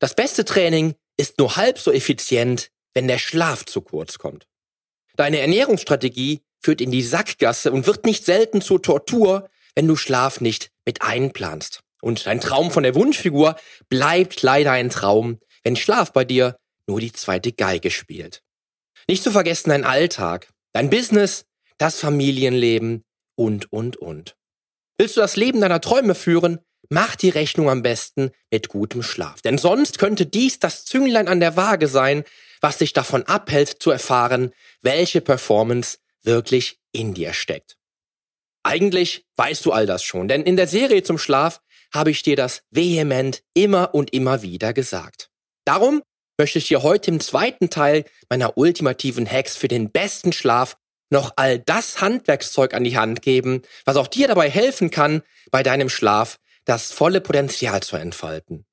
Das beste Training ist nur halb so effizient, wenn der Schlaf zu kurz kommt. Deine Ernährungsstrategie führt in die Sackgasse und wird nicht selten zur Tortur, wenn du Schlaf nicht mit einplanst. Und dein Traum von der Wunschfigur bleibt leider ein Traum, wenn Schlaf bei dir nur die zweite Geige spielt. Nicht zu vergessen dein Alltag, dein Business, das Familienleben und, und, und. Willst du das Leben deiner Träume führen, mach die Rechnung am besten mit gutem Schlaf. Denn sonst könnte dies das Zünglein an der Waage sein, was dich davon abhält zu erfahren, welche Performance wirklich in dir steckt. Eigentlich weißt du all das schon, denn in der Serie zum Schlaf habe ich dir das vehement immer und immer wieder gesagt. Darum möchte ich dir heute im zweiten Teil meiner ultimativen Hacks für den besten Schlaf noch all das Handwerkszeug an die Hand geben, was auch dir dabei helfen kann, bei deinem Schlaf das volle Potenzial zu entfalten.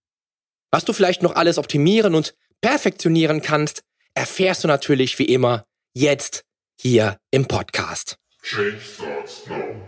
Was du vielleicht noch alles optimieren und perfektionieren kannst, erfährst du natürlich wie immer jetzt hier im Podcast. Change starts now.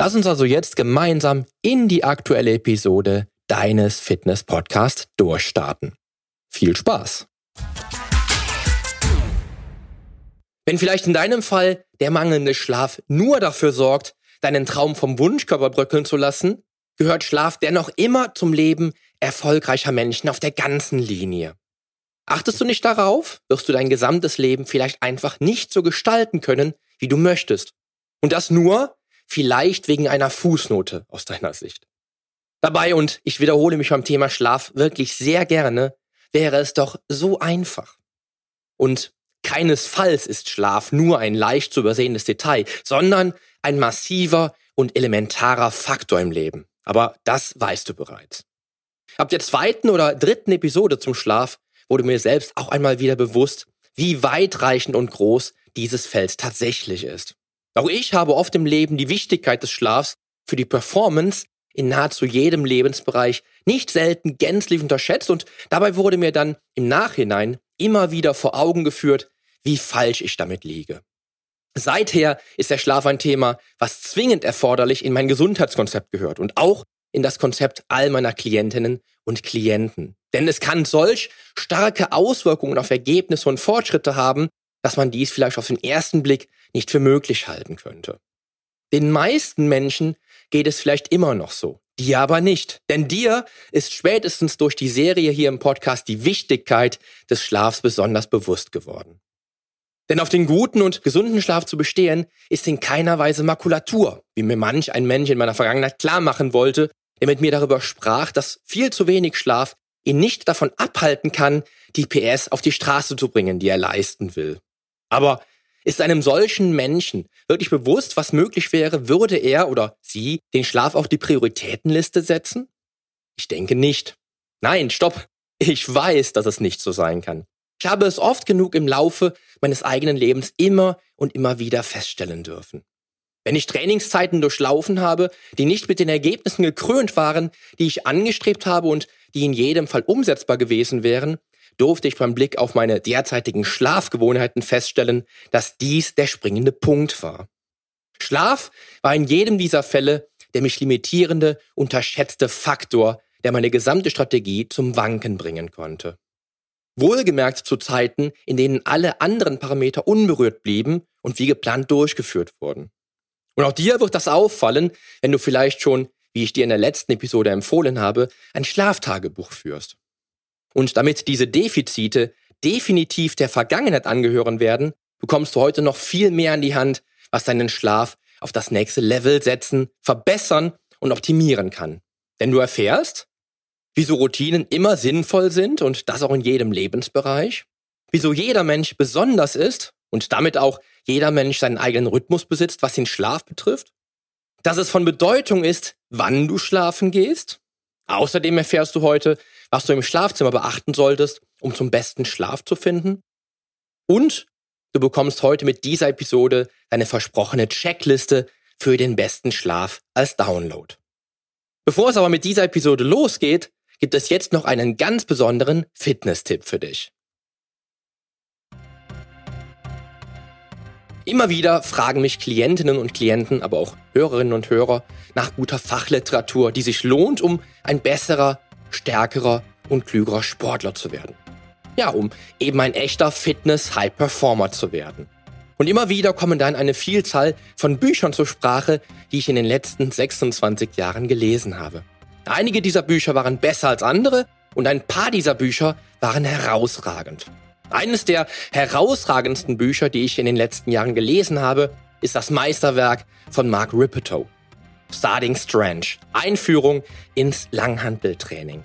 Lass uns also jetzt gemeinsam in die aktuelle Episode deines Fitness-Podcasts durchstarten. Viel Spaß! Wenn vielleicht in deinem Fall der mangelnde Schlaf nur dafür sorgt, deinen Traum vom Wunschkörper bröckeln zu lassen, gehört Schlaf dennoch immer zum Leben erfolgreicher Menschen auf der ganzen Linie. Achtest du nicht darauf, wirst du dein gesamtes Leben vielleicht einfach nicht so gestalten können, wie du möchtest. Und das nur, vielleicht wegen einer Fußnote aus deiner Sicht. Dabei, und ich wiederhole mich beim Thema Schlaf wirklich sehr gerne, wäre es doch so einfach. Und keinesfalls ist Schlaf nur ein leicht zu übersehendes Detail, sondern ein massiver und elementarer Faktor im Leben. Aber das weißt du bereits. Ab der zweiten oder dritten Episode zum Schlaf wurde mir selbst auch einmal wieder bewusst, wie weitreichend und groß dieses Feld tatsächlich ist. Auch ich habe oft im Leben die Wichtigkeit des Schlafs für die Performance in nahezu jedem Lebensbereich nicht selten gänzlich unterschätzt und dabei wurde mir dann im Nachhinein immer wieder vor Augen geführt, wie falsch ich damit liege. Seither ist der Schlaf ein Thema, was zwingend erforderlich in mein Gesundheitskonzept gehört und auch in das Konzept all meiner Klientinnen und Klienten. Denn es kann solch starke Auswirkungen auf Ergebnisse und Fortschritte haben, dass man dies vielleicht auf den ersten Blick nicht für möglich halten könnte. Den meisten Menschen geht es vielleicht immer noch so, dir aber nicht. Denn dir ist spätestens durch die Serie hier im Podcast die Wichtigkeit des Schlafs besonders bewusst geworden. Denn auf den guten und gesunden Schlaf zu bestehen, ist in keiner Weise Makulatur, wie mir manch ein Mensch in meiner Vergangenheit klar machen wollte, der mit mir darüber sprach, dass viel zu wenig Schlaf ihn nicht davon abhalten kann, die PS auf die Straße zu bringen, die er leisten will. Aber ist einem solchen Menschen wirklich bewusst, was möglich wäre, würde er oder sie den Schlaf auf die Prioritätenliste setzen? Ich denke nicht. Nein, stopp. Ich weiß, dass es nicht so sein kann. Ich habe es oft genug im Laufe meines eigenen Lebens immer und immer wieder feststellen dürfen. Wenn ich Trainingszeiten durchlaufen habe, die nicht mit den Ergebnissen gekrönt waren, die ich angestrebt habe und die in jedem Fall umsetzbar gewesen wären, durfte ich beim Blick auf meine derzeitigen Schlafgewohnheiten feststellen, dass dies der springende Punkt war. Schlaf war in jedem dieser Fälle der mich limitierende, unterschätzte Faktor, der meine gesamte Strategie zum Wanken bringen konnte. Wohlgemerkt zu Zeiten, in denen alle anderen Parameter unberührt blieben und wie geplant durchgeführt wurden. Und auch dir wird das auffallen, wenn du vielleicht schon, wie ich dir in der letzten Episode empfohlen habe, ein Schlaftagebuch führst. Und damit diese Defizite definitiv der Vergangenheit angehören werden, bekommst du heute noch viel mehr an die Hand, was deinen Schlaf auf das nächste Level setzen, verbessern und optimieren kann. Denn du erfährst, wieso Routinen immer sinnvoll sind und das auch in jedem Lebensbereich, wieso jeder Mensch besonders ist und damit auch jeder Mensch seinen eigenen Rhythmus besitzt, was den Schlaf betrifft, dass es von Bedeutung ist, wann du schlafen gehst. Außerdem erfährst du heute, was du im Schlafzimmer beachten solltest, um zum besten Schlaf zu finden. Und du bekommst heute mit dieser Episode deine versprochene Checkliste für den besten Schlaf als Download. Bevor es aber mit dieser Episode losgeht, gibt es jetzt noch einen ganz besonderen Fitness-Tipp für dich. Immer wieder fragen mich Klientinnen und Klienten, aber auch Hörerinnen und Hörer nach guter Fachliteratur, die sich lohnt, um ein besserer, stärkerer und klügerer Sportler zu werden. Ja, um eben ein echter Fitness-High-Performer zu werden. Und immer wieder kommen dann eine Vielzahl von Büchern zur Sprache, die ich in den letzten 26 Jahren gelesen habe. Einige dieser Bücher waren besser als andere und ein paar dieser Bücher waren herausragend. Eines der herausragendsten Bücher, die ich in den letzten Jahren gelesen habe, ist das Meisterwerk von Mark Ripetoe. Starting Strange. Einführung ins Langhanteltraining.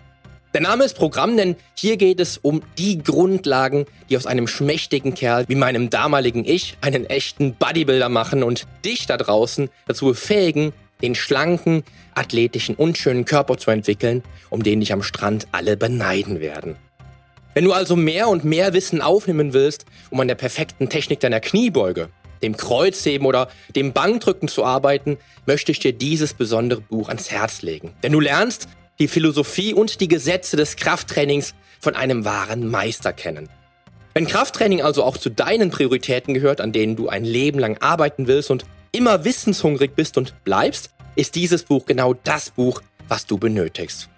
Der Name ist Programm, denn hier geht es um die Grundlagen, die aus einem schmächtigen Kerl wie meinem damaligen Ich einen echten Bodybuilder machen und dich da draußen dazu befähigen, den schlanken, athletischen und schönen Körper zu entwickeln, um den dich am Strand alle beneiden werden. Wenn du also mehr und mehr Wissen aufnehmen willst, um an der perfekten Technik deiner Kniebeuge, dem Kreuzheben oder dem Bankdrücken zu arbeiten, möchte ich dir dieses besondere Buch ans Herz legen. Denn du lernst die Philosophie und die Gesetze des Krafttrainings von einem wahren Meister kennen. Wenn Krafttraining also auch zu deinen Prioritäten gehört, an denen du ein Leben lang arbeiten willst und immer wissenshungrig bist und bleibst, ist dieses Buch genau das Buch, was du benötigst.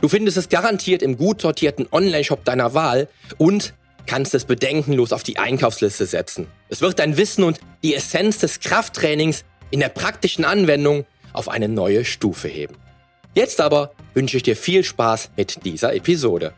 Du findest es garantiert im gut sortierten Online-Shop deiner Wahl und kannst es bedenkenlos auf die Einkaufsliste setzen. Es wird dein Wissen und die Essenz des Krafttrainings in der praktischen Anwendung auf eine neue Stufe heben. Jetzt aber wünsche ich dir viel Spaß mit dieser Episode.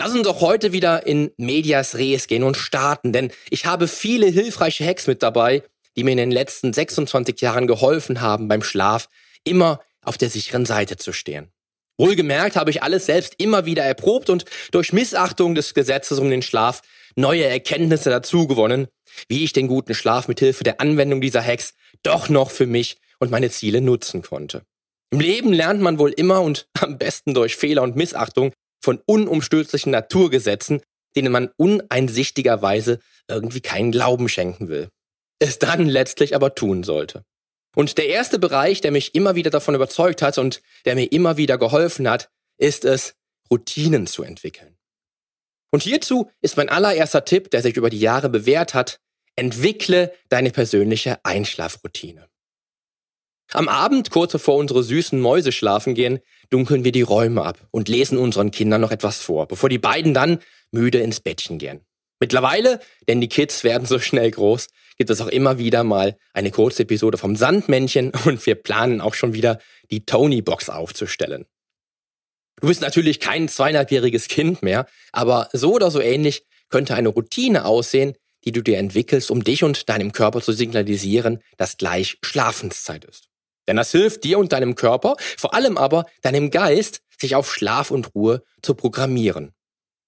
Lass uns doch heute wieder in Medias Res gehen und starten, denn ich habe viele hilfreiche Hacks mit dabei, die mir in den letzten 26 Jahren geholfen haben, beim Schlaf immer auf der sicheren Seite zu stehen. Wohlgemerkt habe ich alles selbst immer wieder erprobt und durch Missachtung des Gesetzes um den Schlaf neue Erkenntnisse dazu gewonnen, wie ich den guten Schlaf mit Hilfe der Anwendung dieser Hacks doch noch für mich und meine Ziele nutzen konnte. Im Leben lernt man wohl immer und am besten durch Fehler und Missachtung von unumstößlichen Naturgesetzen, denen man uneinsichtigerweise irgendwie keinen Glauben schenken will es dann letztlich aber tun sollte. Und der erste Bereich, der mich immer wieder davon überzeugt hat und der mir immer wieder geholfen hat, ist es, Routinen zu entwickeln. Und hierzu ist mein allererster Tipp, der sich über die Jahre bewährt hat, entwickle deine persönliche Einschlafroutine. Am Abend, kurz bevor unsere süßen Mäuse schlafen gehen, dunkeln wir die Räume ab und lesen unseren Kindern noch etwas vor, bevor die beiden dann müde ins Bettchen gehen. Mittlerweile, denn die Kids werden so schnell groß, gibt es auch immer wieder mal eine kurze Episode vom Sandmännchen und wir planen auch schon wieder die Tony-Box aufzustellen. Du bist natürlich kein zweieinhalbjähriges Kind mehr, aber so oder so ähnlich könnte eine Routine aussehen, die du dir entwickelst, um dich und deinem Körper zu signalisieren, dass gleich Schlafenszeit ist. Denn das hilft dir und deinem Körper, vor allem aber deinem Geist, sich auf Schlaf und Ruhe zu programmieren.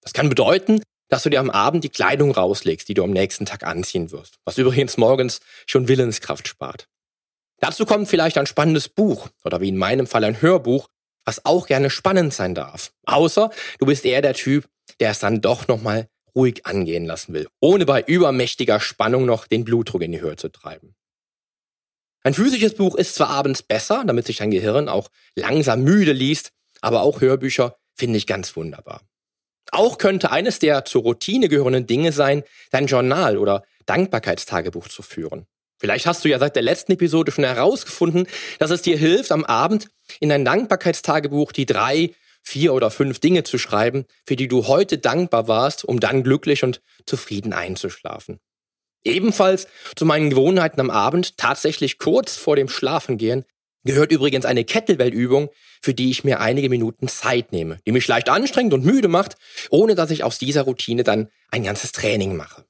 Das kann bedeuten, dass du dir am Abend die Kleidung rauslegst, die du am nächsten Tag anziehen wirst, was übrigens morgens schon Willenskraft spart. Dazu kommt vielleicht ein spannendes Buch oder wie in meinem Fall ein Hörbuch, was auch gerne spannend sein darf. Außer du bist eher der Typ, der es dann doch nochmal ruhig angehen lassen will, ohne bei übermächtiger Spannung noch den Blutdruck in die Höhe zu treiben. Ein physisches Buch ist zwar abends besser, damit sich dein Gehirn auch langsam müde liest, aber auch Hörbücher finde ich ganz wunderbar. Auch könnte eines der zur Routine gehörenden Dinge sein, dein Journal oder Dankbarkeitstagebuch zu führen. Vielleicht hast du ja seit der letzten Episode schon herausgefunden, dass es dir hilft, am Abend in dein Dankbarkeitstagebuch die drei, vier oder fünf Dinge zu schreiben, für die du heute dankbar warst, um dann glücklich und zufrieden einzuschlafen. Ebenfalls zu meinen Gewohnheiten am Abend, tatsächlich kurz vor dem Schlafengehen, gehört übrigens eine Kettlebell-Übung, für die ich mir einige Minuten Zeit nehme, die mich leicht anstrengend und müde macht, ohne dass ich aus dieser Routine dann ein ganzes Training mache.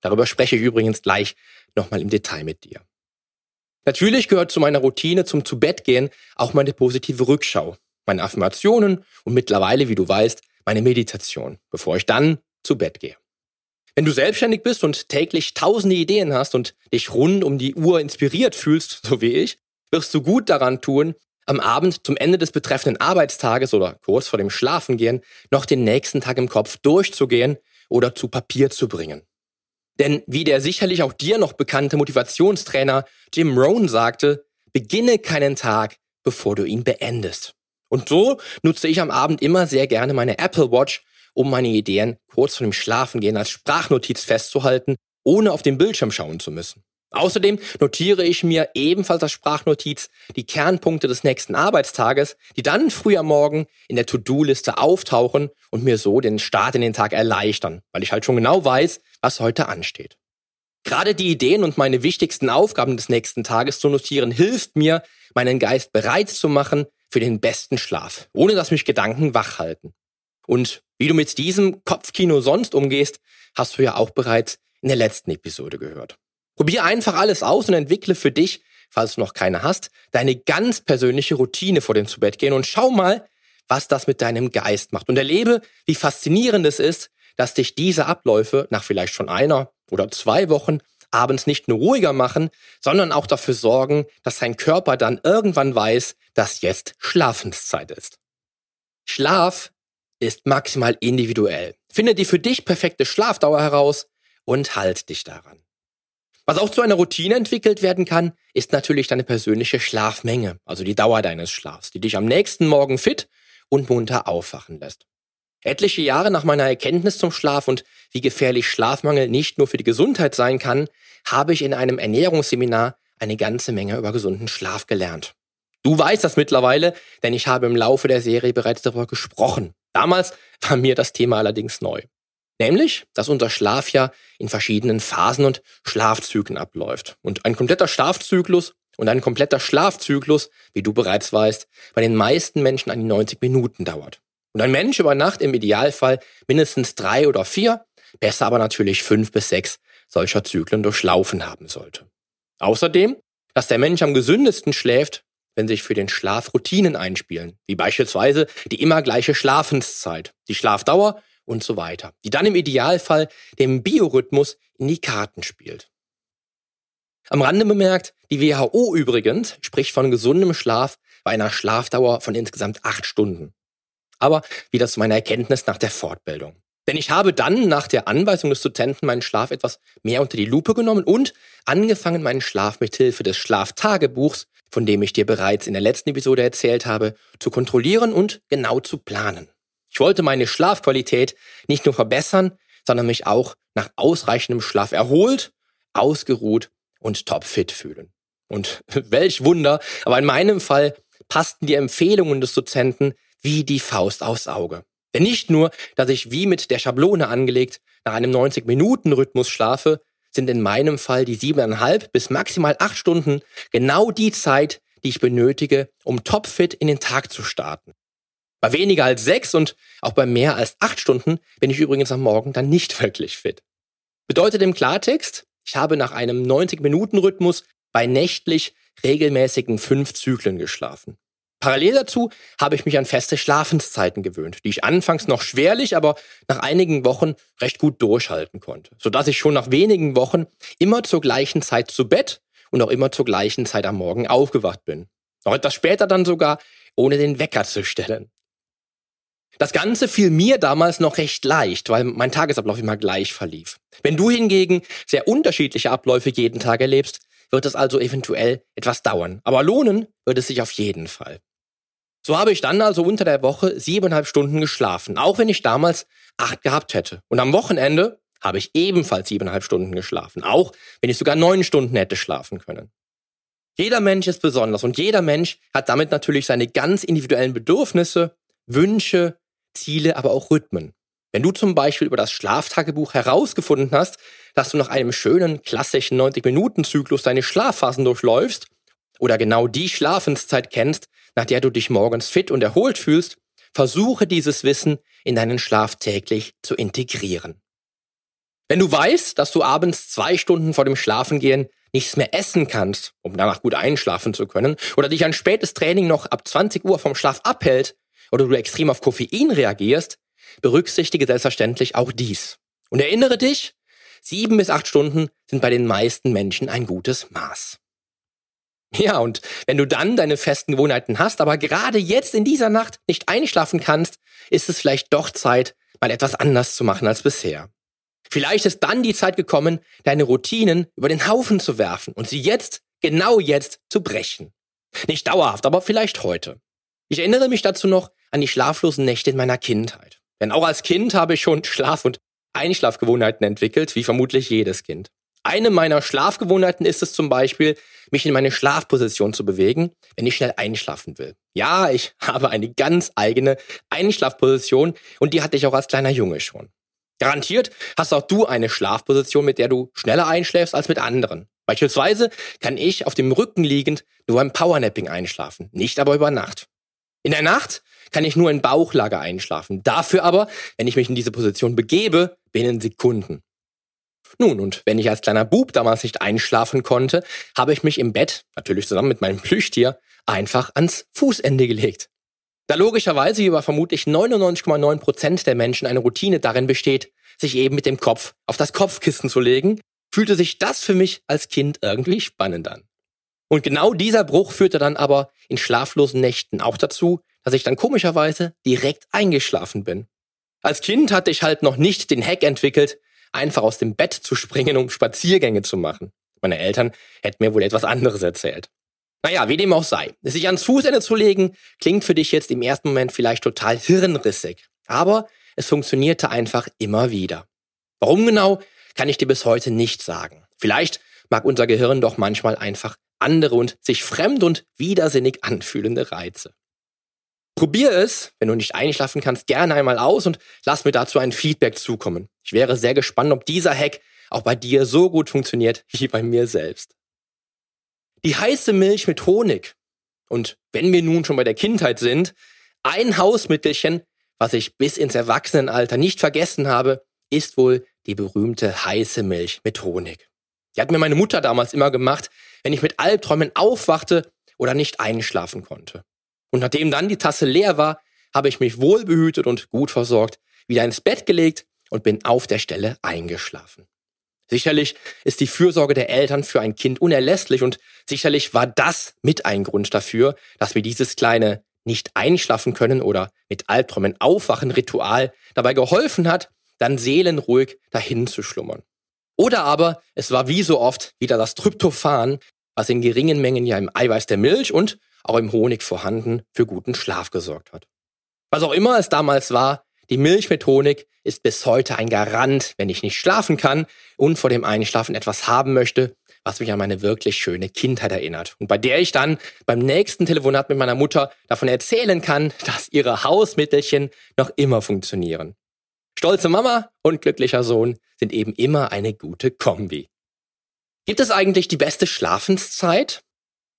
Darüber spreche ich übrigens gleich nochmal im Detail mit dir. Natürlich gehört zu meiner Routine zum Zubettgehen auch meine positive Rückschau, meine Affirmationen und mittlerweile, wie du weißt, meine Meditation, bevor ich dann zu Bett gehe. Wenn du selbstständig bist und täglich tausende Ideen hast und dich rund um die Uhr inspiriert fühlst, so wie ich, wirst du gut daran tun, am Abend zum Ende des betreffenden Arbeitstages oder kurz vor dem Schlafengehen noch den nächsten Tag im Kopf durchzugehen oder zu Papier zu bringen. Denn wie der sicherlich auch dir noch bekannte Motivationstrainer Jim Rohn sagte, beginne keinen Tag, bevor du ihn beendest. Und so nutze ich am Abend immer sehr gerne meine Apple Watch, um meine Ideen kurz vor dem Schlafengehen als Sprachnotiz festzuhalten, ohne auf den Bildschirm schauen zu müssen. Außerdem notiere ich mir ebenfalls als Sprachnotiz die Kernpunkte des nächsten Arbeitstages, die dann früh am Morgen in der To-Do-Liste auftauchen und mir so den Start in den Tag erleichtern, weil ich halt schon genau weiß, was heute ansteht. Gerade die Ideen und meine wichtigsten Aufgaben des nächsten Tages zu notieren hilft mir, meinen Geist bereit zu machen für den besten Schlaf, ohne dass mich Gedanken wach halten. Und wie du mit diesem Kopfkino sonst umgehst, hast du ja auch bereits in der letzten Episode gehört. Probier einfach alles aus und entwickle für dich, falls du noch keine hast, deine ganz persönliche Routine vor dem Zubettgehen und schau mal, was das mit deinem Geist macht. Und erlebe, wie faszinierend es ist, dass dich diese Abläufe nach vielleicht schon einer oder zwei Wochen abends nicht nur ruhiger machen, sondern auch dafür sorgen, dass dein Körper dann irgendwann weiß, dass jetzt Schlafenszeit ist. Schlaf ist maximal individuell. Finde die für dich perfekte Schlafdauer heraus und halt dich daran. Was auch zu einer Routine entwickelt werden kann, ist natürlich deine persönliche Schlafmenge, also die Dauer deines Schlafs, die dich am nächsten Morgen fit und munter aufwachen lässt. Etliche Jahre nach meiner Erkenntnis zum Schlaf und wie gefährlich Schlafmangel nicht nur für die Gesundheit sein kann, habe ich in einem Ernährungsseminar eine ganze Menge über gesunden Schlaf gelernt. Du weißt das mittlerweile, denn ich habe im Laufe der Serie bereits darüber gesprochen. Damals war mir das Thema allerdings neu. Nämlich, dass unser Schlaf ja in verschiedenen Phasen und Schlafzyklen abläuft. Und ein kompletter Schlafzyklus und ein kompletter Schlafzyklus, wie du bereits weißt, bei den meisten Menschen an die 90 Minuten dauert. Und ein Mensch über Nacht im Idealfall mindestens drei oder vier, besser aber natürlich fünf bis sechs solcher Zyklen durchlaufen haben sollte. Außerdem, dass der Mensch am gesündesten schläft, wenn sich für den Schlaf Routinen einspielen, wie beispielsweise die immer gleiche Schlafenszeit, die Schlafdauer und so weiter, die dann im Idealfall dem Biorhythmus in die Karten spielt. Am Rande bemerkt, die WHO übrigens spricht von gesundem Schlaf bei einer Schlafdauer von insgesamt acht Stunden. Aber wieder zu meiner Erkenntnis nach der Fortbildung. Denn ich habe dann nach der Anweisung des Dozenten meinen Schlaf etwas mehr unter die Lupe genommen und angefangen, meinen Schlaf mit Hilfe des Schlaftagebuchs, von dem ich dir bereits in der letzten Episode erzählt habe, zu kontrollieren und genau zu planen. Ich wollte meine Schlafqualität nicht nur verbessern, sondern mich auch nach ausreichendem Schlaf erholt, ausgeruht und topfit fühlen. Und welch Wunder, aber in meinem Fall passten die Empfehlungen des Dozenten wie die Faust aufs Auge. Denn nicht nur, dass ich wie mit der Schablone angelegt nach einem 90-Minuten-Rhythmus schlafe, sind in meinem Fall die siebeneinhalb bis maximal acht Stunden genau die Zeit, die ich benötige, um topfit in den Tag zu starten. Bei weniger als sechs und auch bei mehr als acht Stunden bin ich übrigens am Morgen dann nicht wirklich fit. Bedeutet im Klartext, ich habe nach einem 90-Minuten-Rhythmus bei nächtlich regelmäßigen fünf Zyklen geschlafen. Parallel dazu habe ich mich an feste Schlafenszeiten gewöhnt, die ich anfangs noch schwerlich, aber nach einigen Wochen recht gut durchhalten konnte, sodass ich schon nach wenigen Wochen immer zur gleichen Zeit zu Bett und auch immer zur gleichen Zeit am Morgen aufgewacht bin. Noch etwas später dann sogar, ohne den Wecker zu stellen. Das Ganze fiel mir damals noch recht leicht, weil mein Tagesablauf immer gleich verlief. Wenn du hingegen sehr unterschiedliche Abläufe jeden Tag erlebst, wird es also eventuell etwas dauern. Aber lohnen wird es sich auf jeden Fall. So habe ich dann also unter der Woche siebeneinhalb Stunden geschlafen, auch wenn ich damals acht gehabt hätte. Und am Wochenende habe ich ebenfalls siebeneinhalb Stunden geschlafen, auch wenn ich sogar neun Stunden hätte schlafen können. Jeder Mensch ist besonders und jeder Mensch hat damit natürlich seine ganz individuellen Bedürfnisse, Wünsche, Ziele, aber auch Rhythmen. Wenn du zum Beispiel über das Schlaftagebuch herausgefunden hast, dass du nach einem schönen klassischen 90-Minuten-Zyklus deine Schlafphasen durchläufst oder genau die Schlafenszeit kennst, nach der du dich morgens fit und erholt fühlst, versuche dieses Wissen in deinen Schlaf täglich zu integrieren. Wenn du weißt, dass du abends zwei Stunden vor dem Schlafengehen nichts mehr essen kannst, um danach gut einschlafen zu können, oder dich ein spätes Training noch ab 20 Uhr vom Schlaf abhält, oder du extrem auf Koffein reagierst, berücksichtige selbstverständlich auch dies. Und erinnere dich, sieben bis acht Stunden sind bei den meisten Menschen ein gutes Maß. Ja, und wenn du dann deine festen Gewohnheiten hast, aber gerade jetzt in dieser Nacht nicht einschlafen kannst, ist es vielleicht doch Zeit, mal etwas anders zu machen als bisher. Vielleicht ist dann die Zeit gekommen, deine Routinen über den Haufen zu werfen und sie jetzt, genau jetzt, zu brechen. Nicht dauerhaft, aber vielleicht heute. Ich erinnere mich dazu noch an die schlaflosen Nächte in meiner Kindheit. Denn auch als Kind habe ich schon Schlaf- und Einschlafgewohnheiten entwickelt, wie vermutlich jedes Kind. Eine meiner Schlafgewohnheiten ist es zum Beispiel, mich in meine Schlafposition zu bewegen, wenn ich schnell einschlafen will. Ja, ich habe eine ganz eigene Einschlafposition und die hatte ich auch als kleiner Junge schon. Garantiert hast auch du eine Schlafposition, mit der du schneller einschläfst als mit anderen. Beispielsweise kann ich auf dem Rücken liegend nur beim Powernapping einschlafen, nicht aber über Nacht. In der Nacht kann ich nur in Bauchlage einschlafen. Dafür aber, wenn ich mich in diese Position begebe, binnen Sekunden. Nun, und wenn ich als kleiner Bub damals nicht einschlafen konnte, habe ich mich im Bett, natürlich zusammen mit meinem Plüschtier, einfach ans Fußende gelegt. Da logischerweise über vermutlich 99,9 Prozent der Menschen eine Routine darin besteht, sich eben mit dem Kopf auf das Kopfkissen zu legen, fühlte sich das für mich als Kind irgendwie spannend an. Und genau dieser Bruch führte dann aber in schlaflosen Nächten auch dazu, dass ich dann komischerweise direkt eingeschlafen bin. Als Kind hatte ich halt noch nicht den Hack entwickelt, einfach aus dem Bett zu springen, um Spaziergänge zu machen. Meine Eltern hätten mir wohl etwas anderes erzählt. Naja, wie dem auch sei. Sich ans Fußende zu legen, klingt für dich jetzt im ersten Moment vielleicht total hirnrissig. Aber es funktionierte einfach immer wieder. Warum genau, kann ich dir bis heute nicht sagen. Vielleicht mag unser Gehirn doch manchmal einfach andere und sich fremd und widersinnig anfühlende Reize. Probier es, wenn du nicht einschlafen kannst, gerne einmal aus und lass mir dazu ein Feedback zukommen. Ich wäre sehr gespannt, ob dieser Hack auch bei dir so gut funktioniert wie bei mir selbst. Die heiße Milch mit Honig. Und wenn wir nun schon bei der Kindheit sind, ein Hausmittelchen, was ich bis ins Erwachsenenalter nicht vergessen habe, ist wohl die berühmte heiße Milch mit Honig. Die hat mir meine Mutter damals immer gemacht, wenn ich mit Albträumen aufwachte oder nicht einschlafen konnte. Und nachdem dann die Tasse leer war, habe ich mich wohlbehütet und gut versorgt wieder ins Bett gelegt und bin auf der Stelle eingeschlafen. Sicherlich ist die Fürsorge der Eltern für ein Kind unerlässlich und sicherlich war das mit ein Grund dafür, dass mir dieses kleine nicht einschlafen können oder mit Albträumen aufwachen Ritual dabei geholfen hat, dann seelenruhig dahin zu schlummern. Oder aber es war wie so oft wieder das Tryptophan, was in geringen Mengen ja im Eiweiß der Milch und auch im Honig vorhanden, für guten Schlaf gesorgt hat. Was auch immer es damals war, die Milch mit Honig ist bis heute ein Garant, wenn ich nicht schlafen kann und vor dem Einschlafen etwas haben möchte, was mich an meine wirklich schöne Kindheit erinnert. Und bei der ich dann beim nächsten Telefonat mit meiner Mutter davon erzählen kann, dass ihre Hausmittelchen noch immer funktionieren. Stolze Mama und glücklicher Sohn sind eben immer eine gute Kombi. Gibt es eigentlich die beste Schlafenszeit?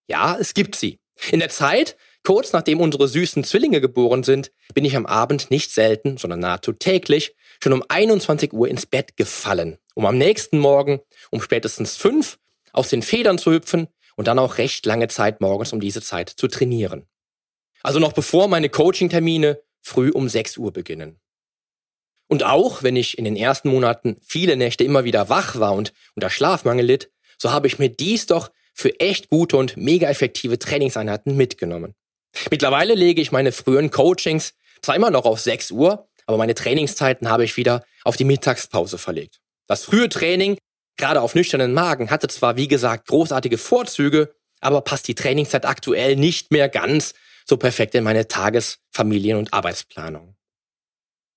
Ja, es gibt sie. In der Zeit, kurz nachdem unsere süßen Zwillinge geboren sind, bin ich am Abend nicht selten, sondern nahezu täglich schon um 21 Uhr ins Bett gefallen, um am nächsten Morgen um spätestens fünf aus den Federn zu hüpfen und dann auch recht lange Zeit morgens um diese Zeit zu trainieren. Also noch bevor meine Coaching-Termine früh um 6 Uhr beginnen. Und auch wenn ich in den ersten Monaten viele Nächte immer wieder wach war und unter Schlafmangel litt, so habe ich mir dies doch für echt gute und mega effektive Trainingseinheiten mitgenommen. Mittlerweile lege ich meine frühen Coachings zwar immer noch auf 6 Uhr, aber meine Trainingszeiten habe ich wieder auf die Mittagspause verlegt. Das frühe Training, gerade auf nüchternen Magen, hatte zwar wie gesagt großartige Vorzüge, aber passt die Trainingszeit aktuell nicht mehr ganz so perfekt in meine Tages-, Familien- und Arbeitsplanung.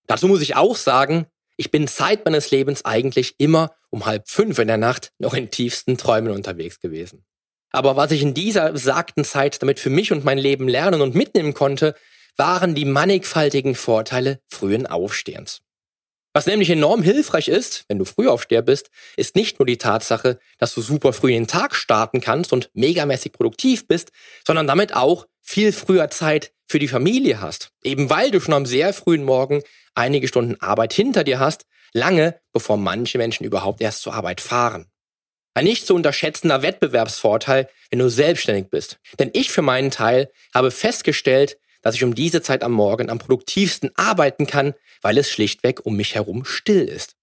Dazu muss ich auch sagen, ich bin Zeit meines Lebens eigentlich immer um halb fünf in der Nacht noch in tiefsten Träumen unterwegs gewesen. Aber was ich in dieser besagten Zeit damit für mich und mein Leben lernen und mitnehmen konnte, waren die mannigfaltigen Vorteile frühen Aufstehens. Was nämlich enorm hilfreich ist, wenn du Frühaufsteher bist, ist nicht nur die Tatsache, dass du super früh in den Tag starten kannst und megamäßig produktiv bist, sondern damit auch viel früher Zeit für die Familie hast. Eben weil du schon am sehr frühen Morgen einige Stunden Arbeit hinter dir hast, lange bevor manche Menschen überhaupt erst zur Arbeit fahren. Ein nicht zu unterschätzender Wettbewerbsvorteil, wenn du selbstständig bist. Denn ich für meinen Teil habe festgestellt, dass ich um diese Zeit am Morgen am produktivsten arbeiten kann, weil es schlichtweg um mich herum still ist.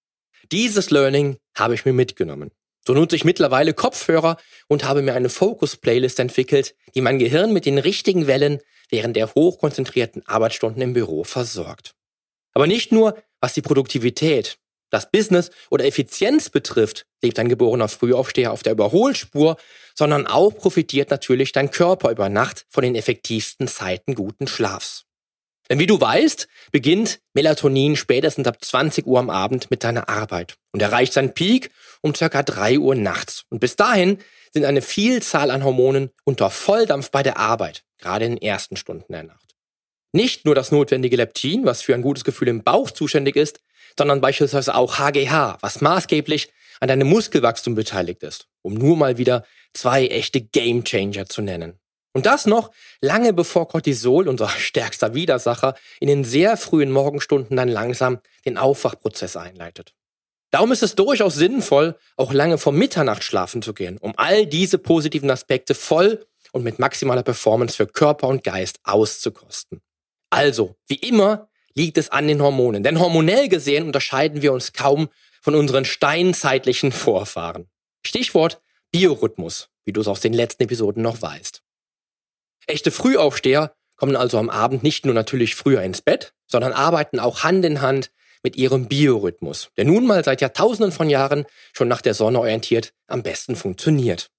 Dieses Learning habe ich mir mitgenommen. So nutze ich mittlerweile Kopfhörer und habe mir eine Focus-Playlist entwickelt, die mein Gehirn mit den richtigen Wellen während der hochkonzentrierten Arbeitsstunden im Büro versorgt. Aber nicht nur, was die Produktivität, das Business oder Effizienz betrifft, lebt ein geborener Frühaufsteher auf der Überholspur, sondern auch profitiert natürlich dein Körper über Nacht von den effektivsten Zeiten guten Schlafs. Denn wie du weißt, beginnt Melatonin spätestens ab 20 Uhr am Abend mit deiner Arbeit und erreicht seinen Peak um circa 3 Uhr nachts. Und bis dahin sind eine Vielzahl an Hormonen unter Volldampf bei der Arbeit, gerade in den ersten Stunden der Nacht. Nicht nur das notwendige Leptin, was für ein gutes Gefühl im Bauch zuständig ist, sondern beispielsweise auch HGH, was maßgeblich an deinem Muskelwachstum beteiligt ist, um nur mal wieder zwei echte Gamechanger zu nennen. Und das noch lange bevor Cortisol, unser stärkster Widersacher, in den sehr frühen Morgenstunden dann langsam den Aufwachprozess einleitet. Darum ist es durchaus sinnvoll, auch lange vor Mitternacht schlafen zu gehen, um all diese positiven Aspekte voll und mit maximaler Performance für Körper und Geist auszukosten. Also, wie immer, liegt es an den Hormonen. Denn hormonell gesehen unterscheiden wir uns kaum von unseren steinzeitlichen Vorfahren. Stichwort Biorhythmus, wie du es aus den letzten Episoden noch weißt. Echte Frühaufsteher kommen also am Abend nicht nur natürlich früher ins Bett, sondern arbeiten auch Hand in Hand mit ihrem Biorhythmus, der nun mal seit Jahrtausenden von Jahren schon nach der Sonne orientiert am besten funktioniert.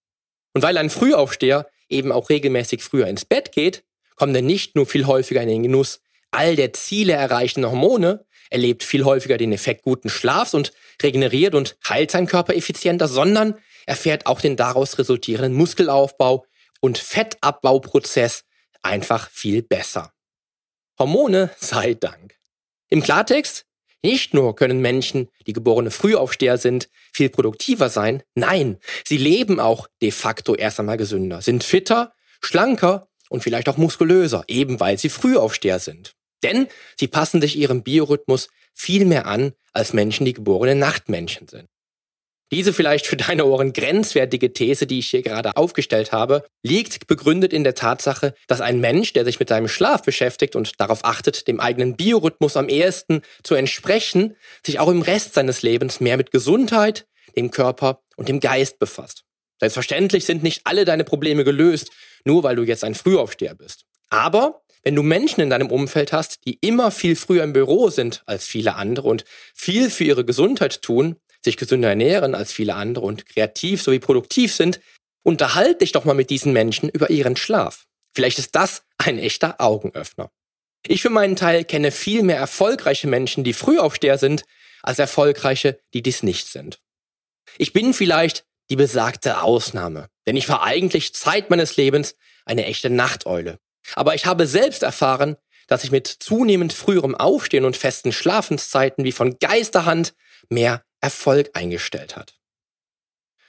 Und weil ein Frühaufsteher eben auch regelmäßig früher ins Bett geht, kommt er nicht nur viel häufiger in den Genuss all der Ziele erreichenden Hormone, erlebt viel häufiger den Effekt guten Schlafs und regeneriert und heilt seinen Körper effizienter, sondern erfährt auch den daraus resultierenden Muskelaufbau und Fettabbauprozess einfach viel besser. Hormone sei Dank. Im Klartext, nicht nur können Menschen, die geborene Frühaufsteher sind, viel produktiver sein, nein, sie leben auch de facto erst einmal gesünder, sind fitter, schlanker und vielleicht auch muskulöser, eben weil sie Frühaufsteher sind. Denn sie passen sich ihrem Biorhythmus viel mehr an als Menschen, die geborene Nachtmenschen sind. Diese vielleicht für deine Ohren grenzwertige These, die ich hier gerade aufgestellt habe, liegt begründet in der Tatsache, dass ein Mensch, der sich mit seinem Schlaf beschäftigt und darauf achtet, dem eigenen Biorhythmus am ehesten zu entsprechen, sich auch im Rest seines Lebens mehr mit Gesundheit, dem Körper und dem Geist befasst. Selbstverständlich sind nicht alle deine Probleme gelöst, nur weil du jetzt ein Frühaufsteher bist. Aber wenn du Menschen in deinem Umfeld hast, die immer viel früher im Büro sind als viele andere und viel für ihre Gesundheit tun, sich gesünder ernähren als viele andere und kreativ sowie produktiv sind, unterhalte dich doch mal mit diesen Menschen über ihren Schlaf. Vielleicht ist das ein echter Augenöffner. Ich für meinen Teil kenne viel mehr erfolgreiche Menschen, die Frühaufsteher sind, als erfolgreiche, die dies nicht sind. Ich bin vielleicht die besagte Ausnahme, denn ich war eigentlich Zeit meines Lebens eine echte Nachteule. Aber ich habe selbst erfahren, dass ich mit zunehmend früherem Aufstehen und festen Schlafenszeiten wie von Geisterhand mehr Erfolg eingestellt hat.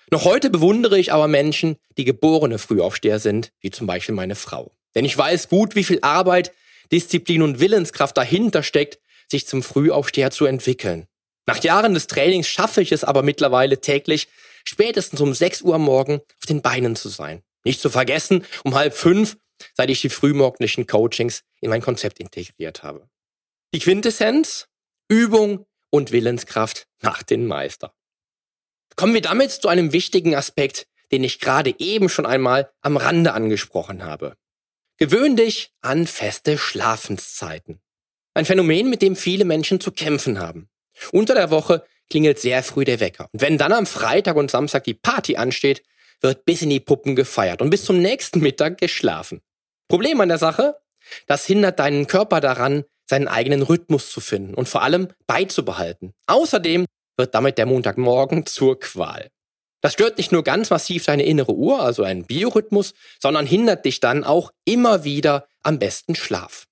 Noch heute bewundere ich aber Menschen, die geborene Frühaufsteher sind, wie zum Beispiel meine Frau. Denn ich weiß gut, wie viel Arbeit, Disziplin und Willenskraft dahinter steckt, sich zum Frühaufsteher zu entwickeln. Nach Jahren des Trainings schaffe ich es aber mittlerweile täglich, spätestens um 6 Uhr morgen auf den Beinen zu sein. Nicht zu vergessen, um halb fünf seit ich die frühmorgendlichen Coachings in mein Konzept integriert habe. Die Quintessenz, Übung und Willenskraft macht den Meister. Kommen wir damit zu einem wichtigen Aspekt, den ich gerade eben schon einmal am Rande angesprochen habe. Gewöhn dich an feste Schlafenszeiten. Ein Phänomen, mit dem viele Menschen zu kämpfen haben. Unter der Woche klingelt sehr früh der Wecker. Und wenn dann am Freitag und Samstag die Party ansteht, wird bis in die Puppen gefeiert und bis zum nächsten Mittag geschlafen. Problem an der Sache, das hindert deinen Körper daran, seinen eigenen Rhythmus zu finden und vor allem beizubehalten. Außerdem wird damit der Montagmorgen zur Qual. Das stört nicht nur ganz massiv deine innere Uhr, also einen Biorhythmus, sondern hindert dich dann auch immer wieder am besten Schlaf.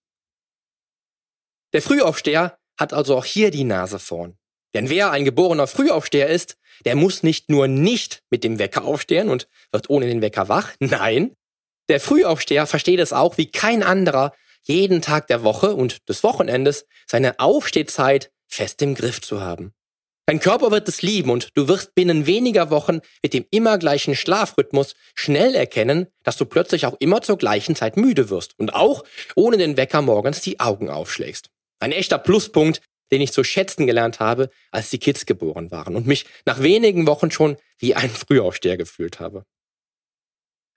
Der Frühaufsteher hat also auch hier die Nase vorn. Denn wer ein geborener Frühaufsteher ist, der muss nicht nur nicht mit dem Wecker aufstehen und wird ohne den Wecker wach, nein, der Frühaufsteher versteht es auch wie kein anderer, jeden Tag der Woche und des Wochenendes seine Aufstehzeit fest im Griff zu haben. Dein Körper wird es lieben und du wirst binnen weniger Wochen mit dem immer gleichen Schlafrhythmus schnell erkennen, dass du plötzlich auch immer zur gleichen Zeit müde wirst und auch ohne den Wecker morgens die Augen aufschlägst. Ein echter Pluspunkt, den ich zu schätzen gelernt habe, als die Kids geboren waren und mich nach wenigen Wochen schon wie ein Frühaufsteher gefühlt habe.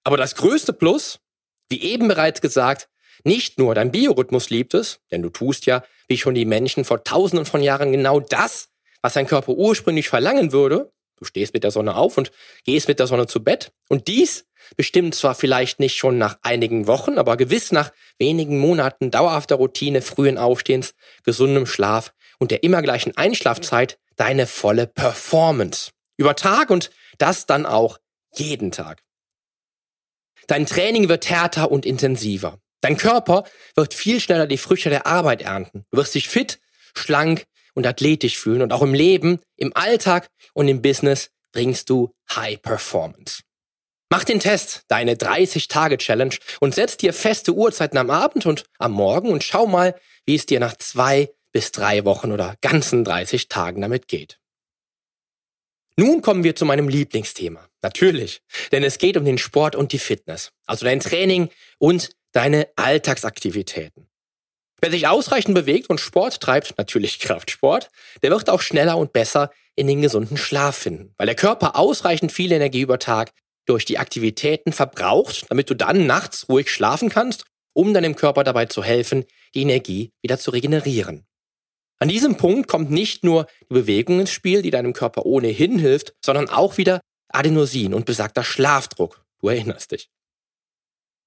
Aber das größte Plus, wie eben bereits gesagt, nicht nur dein Biorhythmus liebt es, denn du tust ja, wie schon die Menschen vor tausenden von Jahren genau das, was dein Körper ursprünglich verlangen würde. Du stehst mit der Sonne auf und gehst mit der Sonne zu Bett. Und dies bestimmt zwar vielleicht nicht schon nach einigen Wochen, aber gewiss nach wenigen Monaten dauerhafter Routine, frühen Aufstehens, gesundem Schlaf und der immer gleichen Einschlafzeit deine volle Performance. Über Tag und das dann auch jeden Tag. Dein Training wird härter und intensiver. Dein Körper wird viel schneller die Früchte der Arbeit ernten. Du wirst dich fit, schlank und athletisch fühlen und auch im Leben, im Alltag und im Business bringst du High Performance. Mach den Test, deine 30-Tage-Challenge und setz dir feste Uhrzeiten am Abend und am Morgen und schau mal, wie es dir nach zwei bis drei Wochen oder ganzen 30 Tagen damit geht. Nun kommen wir zu meinem Lieblingsthema. Natürlich, denn es geht um den Sport und die Fitness, also dein Training und deine Alltagsaktivitäten. Wer sich ausreichend bewegt und Sport treibt, natürlich Kraftsport, der wird auch schneller und besser in den gesunden Schlaf finden, weil der Körper ausreichend viel Energie über Tag durch die Aktivitäten verbraucht, damit du dann nachts ruhig schlafen kannst, um deinem Körper dabei zu helfen, die Energie wieder zu regenerieren. An diesem Punkt kommt nicht nur die Bewegung ins Spiel, die deinem Körper ohnehin hilft, sondern auch wieder Adenosin und besagter Schlafdruck. Du erinnerst dich.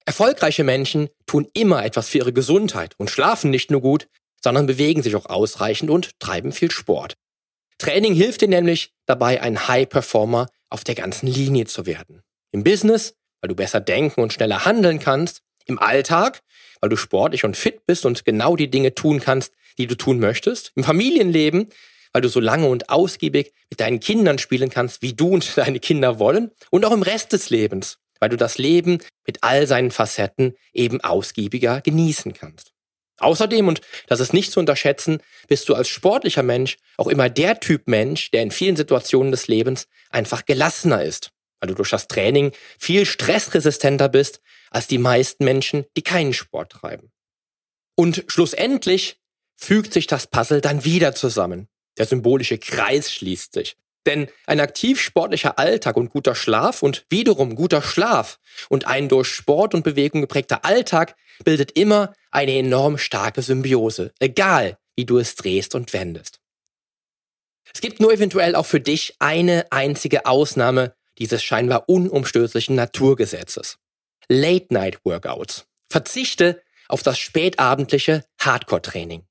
Erfolgreiche Menschen tun immer etwas für ihre Gesundheit und schlafen nicht nur gut, sondern bewegen sich auch ausreichend und treiben viel Sport. Training hilft dir nämlich dabei, ein High Performer auf der ganzen Linie zu werden. Im Business, weil du besser denken und schneller handeln kannst. Im Alltag, weil du sportlich und fit bist und genau die Dinge tun kannst, die du tun möchtest. Im Familienleben, weil du so lange und ausgiebig mit deinen Kindern spielen kannst, wie du und deine Kinder wollen. Und auch im Rest des Lebens, weil du das Leben mit all seinen Facetten eben ausgiebiger genießen kannst. Außerdem, und das ist nicht zu unterschätzen, bist du als sportlicher Mensch auch immer der Typ Mensch, der in vielen Situationen des Lebens einfach gelassener ist, weil du durch das Training viel stressresistenter bist als die meisten Menschen, die keinen Sport treiben. Und schlussendlich fügt sich das Puzzle dann wieder zusammen. Der symbolische Kreis schließt sich. Denn ein aktiv sportlicher Alltag und guter Schlaf und wiederum guter Schlaf und ein durch Sport und Bewegung geprägter Alltag bildet immer eine enorm starke Symbiose, egal wie du es drehst und wendest. Es gibt nur eventuell auch für dich eine einzige Ausnahme dieses scheinbar unumstößlichen Naturgesetzes. Late-Night-Workouts. Verzichte auf das spätabendliche Hardcore-Training.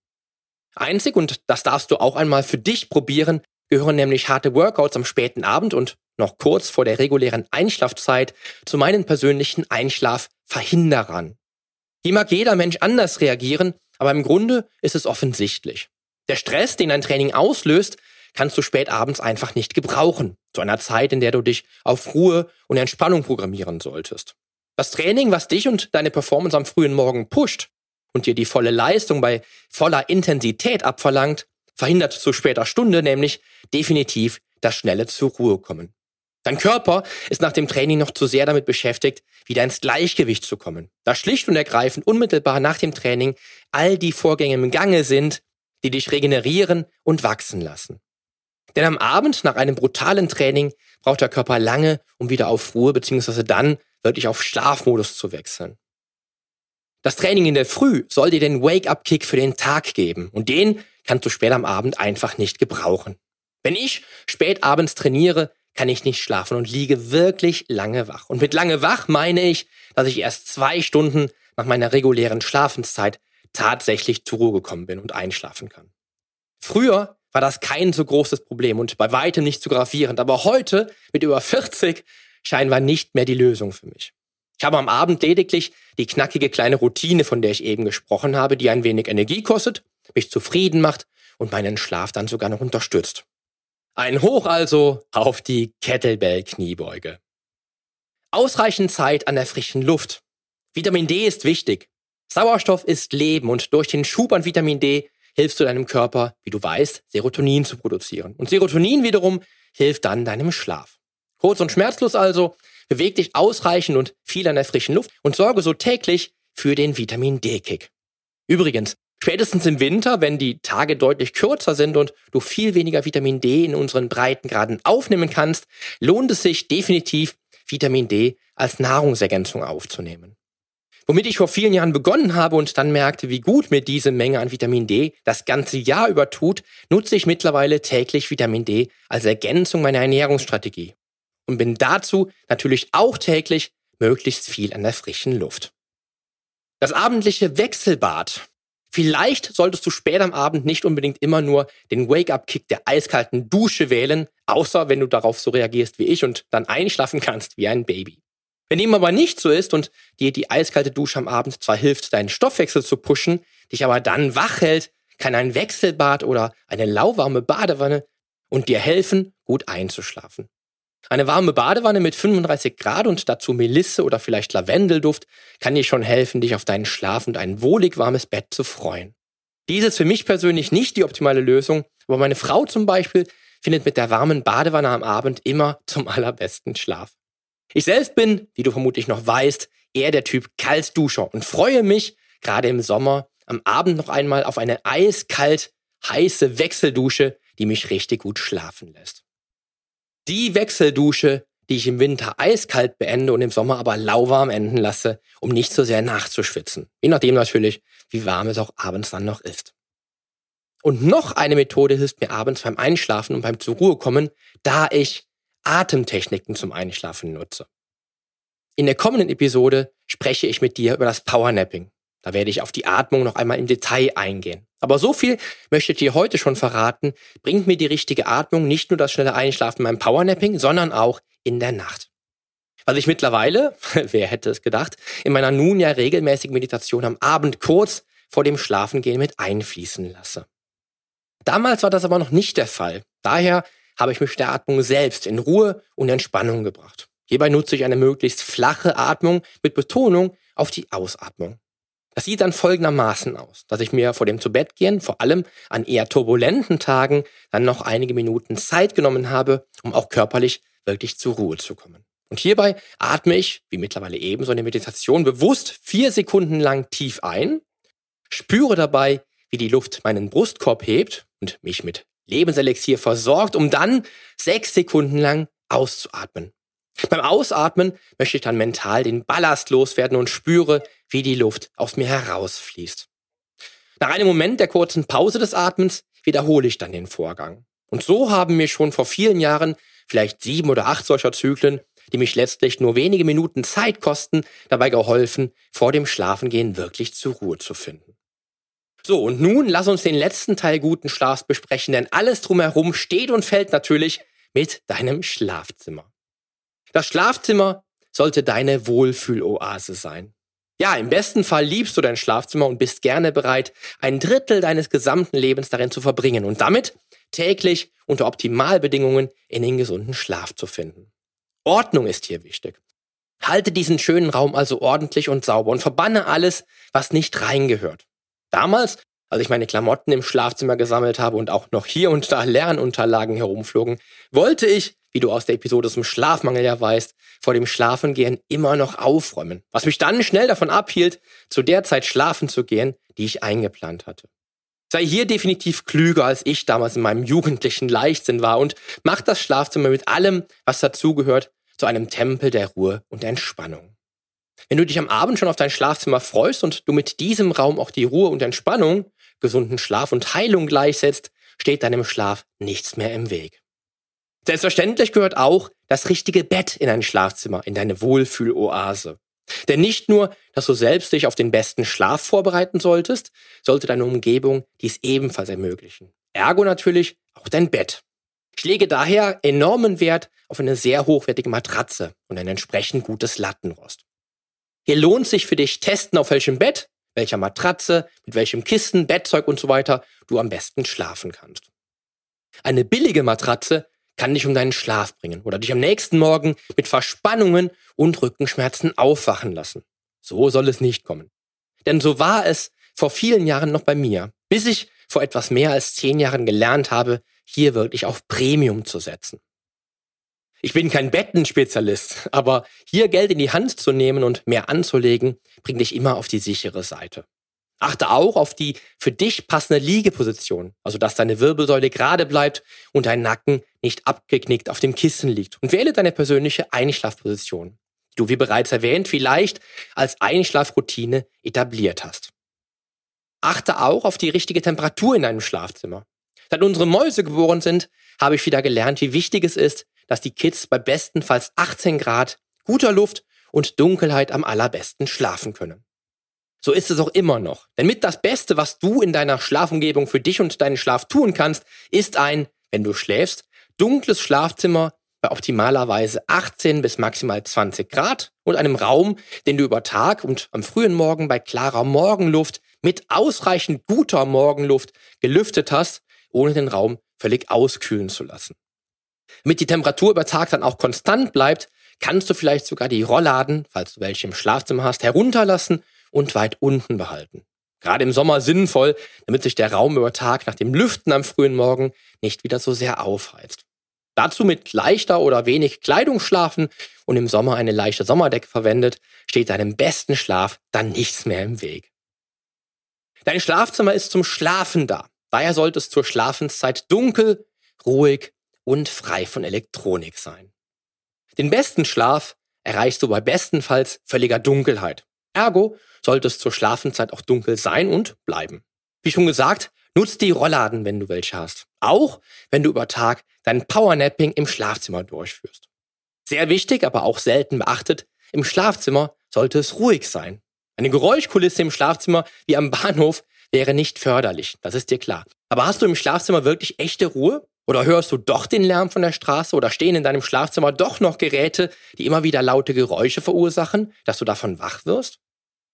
Einzig, und das darfst du auch einmal für dich probieren, gehören nämlich harte Workouts am späten Abend und noch kurz vor der regulären Einschlafzeit zu meinen persönlichen Einschlafverhinderern. Hier mag jeder Mensch anders reagieren, aber im Grunde ist es offensichtlich. Der Stress, den ein Training auslöst, kannst du spät abends einfach nicht gebrauchen, zu einer Zeit, in der du dich auf Ruhe und Entspannung programmieren solltest. Das Training, was dich und deine Performance am frühen Morgen pusht und dir die volle Leistung bei voller Intensität abverlangt, verhindert zu später Stunde nämlich definitiv das schnelle zur Ruhe kommen. Dein Körper ist nach dem Training noch zu sehr damit beschäftigt, wieder ins Gleichgewicht zu kommen. Da schlicht und ergreifend unmittelbar nach dem Training all die Vorgänge im Gange sind, die dich regenerieren und wachsen lassen. Denn am Abend nach einem brutalen Training braucht der Körper lange, um wieder auf Ruhe bzw. dann wirklich auf Schlafmodus zu wechseln. Das Training in der Früh soll dir den Wake-up-Kick für den Tag geben und den kannst du spät am Abend einfach nicht gebrauchen. Wenn ich spät abends trainiere, kann ich nicht schlafen und liege wirklich lange wach. Und mit lange wach meine ich, dass ich erst zwei Stunden nach meiner regulären Schlafenszeit tatsächlich zur Ruhe gekommen bin und einschlafen kann. Früher war das kein so großes Problem und bei weitem nicht so gravierend, aber heute mit über 40 scheinbar nicht mehr die Lösung für mich. Ich habe am Abend lediglich die knackige kleine Routine, von der ich eben gesprochen habe, die ein wenig Energie kostet, mich zufrieden macht und meinen Schlaf dann sogar noch unterstützt. Ein Hoch also auf die Kettlebell-Kniebeuge. Ausreichend Zeit an der frischen Luft. Vitamin D ist wichtig. Sauerstoff ist Leben und durch den Schub an Vitamin D hilfst du deinem Körper, wie du weißt, Serotonin zu produzieren. Und Serotonin wiederum hilft dann deinem Schlaf. Kurz und schmerzlos also, beweg dich ausreichend und viel an der frischen Luft und sorge so täglich für den Vitamin D-Kick. Übrigens, spätestens im Winter, wenn die Tage deutlich kürzer sind und du viel weniger Vitamin D in unseren Breitengraden aufnehmen kannst, lohnt es sich definitiv, Vitamin D als Nahrungsergänzung aufzunehmen. Womit ich vor vielen Jahren begonnen habe und dann merkte, wie gut mir diese Menge an Vitamin D das ganze Jahr über tut, nutze ich mittlerweile täglich Vitamin D als Ergänzung meiner Ernährungsstrategie und bin dazu natürlich auch täglich möglichst viel an der frischen Luft. Das abendliche Wechselbad. Vielleicht solltest du später am Abend nicht unbedingt immer nur den Wake-up-Kick der eiskalten Dusche wählen, außer wenn du darauf so reagierst wie ich und dann einschlafen kannst wie ein Baby. Wenn dem aber nicht so ist und dir die eiskalte Dusche am Abend zwar hilft, deinen Stoffwechsel zu pushen, dich aber dann wach hält, kann ein Wechselbad oder eine lauwarme Badewanne und dir helfen, gut einzuschlafen. Eine warme Badewanne mit 35 Grad und dazu Melisse oder vielleicht Lavendelduft kann dir schon helfen, dich auf deinen Schlaf und ein wohlig warmes Bett zu freuen. Dies ist für mich persönlich nicht die optimale Lösung, aber meine Frau zum Beispiel findet mit der warmen Badewanne am Abend immer zum allerbesten Schlaf. Ich selbst bin, wie du vermutlich noch weißt, eher der Typ Kaltduscher und freue mich, gerade im Sommer, am Abend noch einmal auf eine eiskalt heiße Wechseldusche, die mich richtig gut schlafen lässt. Die Wechseldusche, die ich im Winter eiskalt beende und im Sommer aber lauwarm enden lasse, um nicht so sehr nachzuschwitzen. Je nachdem natürlich, wie warm es auch abends dann noch ist. Und noch eine Methode hilft mir abends beim Einschlafen und beim zur Ruhe kommen, da ich Atemtechniken zum Einschlafen nutze. In der kommenden Episode spreche ich mit dir über das Powernapping. Da werde ich auf die Atmung noch einmal im Detail eingehen. Aber so viel möchte ich dir heute schon verraten, bringt mir die richtige Atmung nicht nur das schnelle Einschlafen beim Powernapping, sondern auch in der Nacht. Was ich mittlerweile, wer hätte es gedacht, in meiner nun ja regelmäßigen Meditation am Abend kurz vor dem Schlafengehen mit einfließen lasse. Damals war das aber noch nicht der Fall. Daher habe ich mich der Atmung selbst in Ruhe und Entspannung gebracht. Hierbei nutze ich eine möglichst flache Atmung mit Betonung auf die Ausatmung. Das sieht dann folgendermaßen aus, dass ich mir vor dem Zubettgehen, vor allem an eher turbulenten Tagen, dann noch einige Minuten Zeit genommen habe, um auch körperlich wirklich zur Ruhe zu kommen. Und hierbei atme ich, wie mittlerweile eben so eine Meditation, bewusst vier Sekunden lang tief ein, spüre dabei, wie die Luft meinen Brustkorb hebt und mich mit Lebenselixier versorgt, um dann sechs Sekunden lang auszuatmen. Beim Ausatmen möchte ich dann mental den Ballast loswerden und spüre, wie die Luft aus mir herausfließt. Nach einem Moment der kurzen Pause des Atmens wiederhole ich dann den Vorgang. Und so haben mir schon vor vielen Jahren vielleicht sieben oder acht solcher Zyklen, die mich letztlich nur wenige Minuten Zeit kosten, dabei geholfen, vor dem Schlafengehen wirklich zur Ruhe zu finden. So, und nun lass uns den letzten Teil guten Schlafs besprechen, denn alles drumherum steht und fällt natürlich mit deinem Schlafzimmer. Das Schlafzimmer sollte deine Wohlfühloase sein. Ja, im besten Fall liebst du dein Schlafzimmer und bist gerne bereit, ein Drittel deines gesamten Lebens darin zu verbringen und damit täglich unter Optimalbedingungen in den gesunden Schlaf zu finden. Ordnung ist hier wichtig. Halte diesen schönen Raum also ordentlich und sauber und verbanne alles, was nicht reingehört. Damals, als ich meine Klamotten im Schlafzimmer gesammelt habe und auch noch hier und da Lernunterlagen herumflogen, wollte ich, wie du aus der Episode zum Schlafmangel ja weißt, vor dem Schlafengehen immer noch aufräumen, was mich dann schnell davon abhielt, zu der Zeit schlafen zu gehen, die ich eingeplant hatte. Sei hier definitiv klüger, als ich damals in meinem jugendlichen Leichtsinn war und mach das Schlafzimmer mit allem, was dazugehört, zu einem Tempel der Ruhe und Entspannung. Wenn du dich am Abend schon auf dein Schlafzimmer freust und du mit diesem Raum auch die Ruhe und Entspannung, gesunden Schlaf und Heilung gleichsetzt, steht deinem Schlaf nichts mehr im Weg. Selbstverständlich gehört auch das richtige Bett in ein Schlafzimmer, in deine Wohlfühloase. Denn nicht nur, dass du selbst dich auf den besten Schlaf vorbereiten solltest, sollte deine Umgebung dies ebenfalls ermöglichen. Ergo natürlich auch dein Bett. Ich lege daher enormen Wert auf eine sehr hochwertige Matratze und ein entsprechend gutes Lattenrost. Hier lohnt sich für dich testen, auf welchem Bett, welcher Matratze, mit welchem Kissen, Bettzeug und so weiter du am besten schlafen kannst. Eine billige Matratze kann dich um deinen Schlaf bringen oder dich am nächsten Morgen mit Verspannungen und Rückenschmerzen aufwachen lassen. So soll es nicht kommen. Denn so war es vor vielen Jahren noch bei mir, bis ich vor etwas mehr als zehn Jahren gelernt habe, hier wirklich auf Premium zu setzen. Ich bin kein Bettenspezialist, aber hier Geld in die Hand zu nehmen und mehr anzulegen, bringt dich immer auf die sichere Seite. Achte auch auf die für dich passende Liegeposition, also dass deine Wirbelsäule gerade bleibt und dein Nacken nicht abgeknickt auf dem Kissen liegt. Und wähle deine persönliche Einschlafposition, die du, wie bereits erwähnt, vielleicht als Einschlafroutine etabliert hast. Achte auch auf die richtige Temperatur in deinem Schlafzimmer. Seit unsere Mäuse geboren sind, habe ich wieder gelernt, wie wichtig es ist, dass die Kids bei bestenfalls 18 Grad, guter Luft und Dunkelheit am allerbesten schlafen können. So ist es auch immer noch. Denn mit das Beste, was du in deiner Schlafumgebung für dich und deinen Schlaf tun kannst, ist ein, wenn du schläfst, dunkles Schlafzimmer bei optimalerweise 18 bis maximal 20 Grad und einem Raum, den du über Tag und am frühen Morgen bei klarer Morgenluft mit ausreichend guter Morgenluft gelüftet hast, ohne den Raum völlig auskühlen zu lassen. Damit die Temperatur über Tag dann auch konstant bleibt, kannst du vielleicht sogar die Rollladen, falls du welche im Schlafzimmer hast, herunterlassen und weit unten behalten. Gerade im Sommer sinnvoll, damit sich der Raum über Tag nach dem Lüften am frühen Morgen nicht wieder so sehr aufheizt. Dazu mit leichter oder wenig Kleidung schlafen und im Sommer eine leichte Sommerdecke verwendet, steht deinem besten Schlaf dann nichts mehr im Weg. Dein Schlafzimmer ist zum Schlafen da. Daher sollte es zur Schlafenszeit dunkel, ruhig und frei von Elektronik sein. Den besten Schlaf erreichst du bei bestenfalls völliger Dunkelheit. Ergo sollte es zur Schlafenszeit auch dunkel sein und bleiben. Wie schon gesagt, nutz die Rollladen, wenn du welche hast. Auch wenn du über Tag dein Powernapping im Schlafzimmer durchführst. Sehr wichtig, aber auch selten beachtet, im Schlafzimmer sollte es ruhig sein. Eine Geräuschkulisse im Schlafzimmer wie am Bahnhof wäre nicht förderlich, das ist dir klar. Aber hast du im Schlafzimmer wirklich echte Ruhe? Oder hörst du doch den Lärm von der Straße oder stehen in deinem Schlafzimmer doch noch Geräte, die immer wieder laute Geräusche verursachen, dass du davon wach wirst?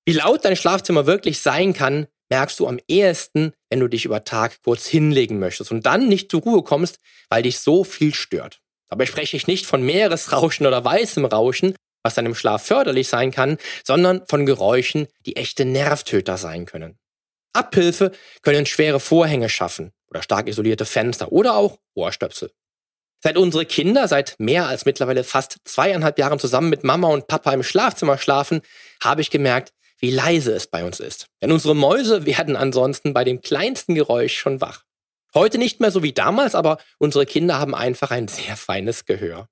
Wie laut dein Schlafzimmer wirklich sein kann, merkst du am ehesten, wenn du dich über Tag kurz hinlegen möchtest und dann nicht zur Ruhe kommst, weil dich so viel stört. Dabei spreche ich nicht von Meeresrauschen oder weißem Rauschen, was deinem Schlaf förderlich sein kann, sondern von Geräuschen, die echte Nervtöter sein können. Abhilfe können schwere Vorhänge schaffen oder stark isolierte Fenster oder auch Ohrstöpsel. Seit unsere Kinder seit mehr als mittlerweile fast zweieinhalb Jahren zusammen mit Mama und Papa im Schlafzimmer schlafen, habe ich gemerkt, wie leise es bei uns ist. Denn unsere Mäuse werden ansonsten bei dem kleinsten Geräusch schon wach. Heute nicht mehr so wie damals, aber unsere Kinder haben einfach ein sehr feines Gehör.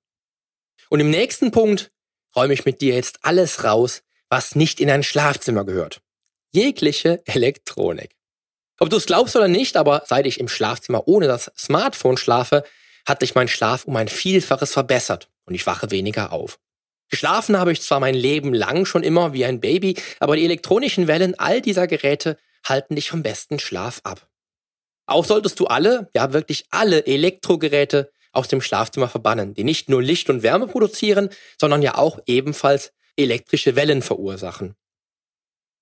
Und im nächsten Punkt räume ich mit dir jetzt alles raus, was nicht in ein Schlafzimmer gehört. Jegliche Elektronik. Ob du es glaubst oder nicht, aber seit ich im Schlafzimmer ohne das Smartphone schlafe, hat sich mein Schlaf um ein Vielfaches verbessert und ich wache weniger auf. Geschlafen habe ich zwar mein Leben lang schon immer wie ein Baby, aber die elektronischen Wellen all dieser Geräte halten dich vom besten Schlaf ab. Auch solltest du alle, ja wirklich alle Elektrogeräte aus dem Schlafzimmer verbannen, die nicht nur Licht und Wärme produzieren, sondern ja auch ebenfalls elektrische Wellen verursachen.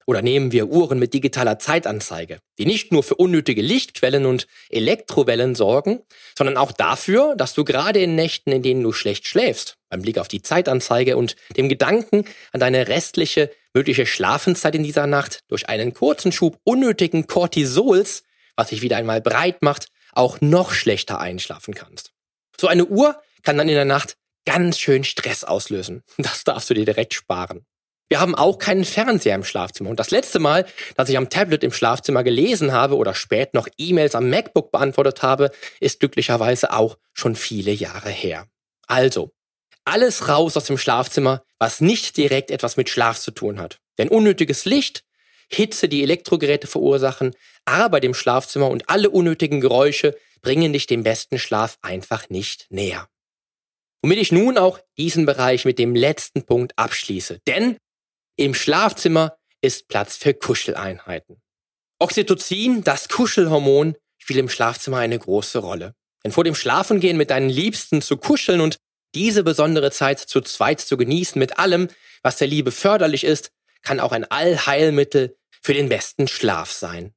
Oder nehmen wir Uhren mit digitaler Zeitanzeige, die nicht nur für unnötige Lichtquellen und Elektrowellen sorgen, sondern auch dafür, dass du gerade in Nächten, in denen du schlecht schläfst, beim Blick auf die Zeitanzeige und dem Gedanken an deine restliche mögliche Schlafenszeit in dieser Nacht durch einen kurzen Schub unnötigen Cortisols, was sich wieder einmal breit macht, auch noch schlechter einschlafen kannst. So eine Uhr kann dann in der Nacht ganz schön Stress auslösen. Das darfst du dir direkt sparen. Wir haben auch keinen Fernseher im Schlafzimmer. Und das letzte Mal, dass ich am Tablet im Schlafzimmer gelesen habe oder spät noch E-Mails am MacBook beantwortet habe, ist glücklicherweise auch schon viele Jahre her. Also, alles raus aus dem Schlafzimmer, was nicht direkt etwas mit Schlaf zu tun hat. Denn unnötiges Licht, Hitze, die Elektrogeräte verursachen, Arbeit im Schlafzimmer und alle unnötigen Geräusche bringen dich dem besten Schlaf einfach nicht näher. Womit ich nun auch diesen Bereich mit dem letzten Punkt abschließe. Denn im Schlafzimmer ist Platz für Kuscheleinheiten. Oxytocin, das Kuschelhormon, spielt im Schlafzimmer eine große Rolle. Denn vor dem Schlafengehen mit deinen Liebsten zu kuscheln und diese besondere Zeit zu zweit zu genießen mit allem, was der Liebe förderlich ist, kann auch ein Allheilmittel für den besten Schlaf sein.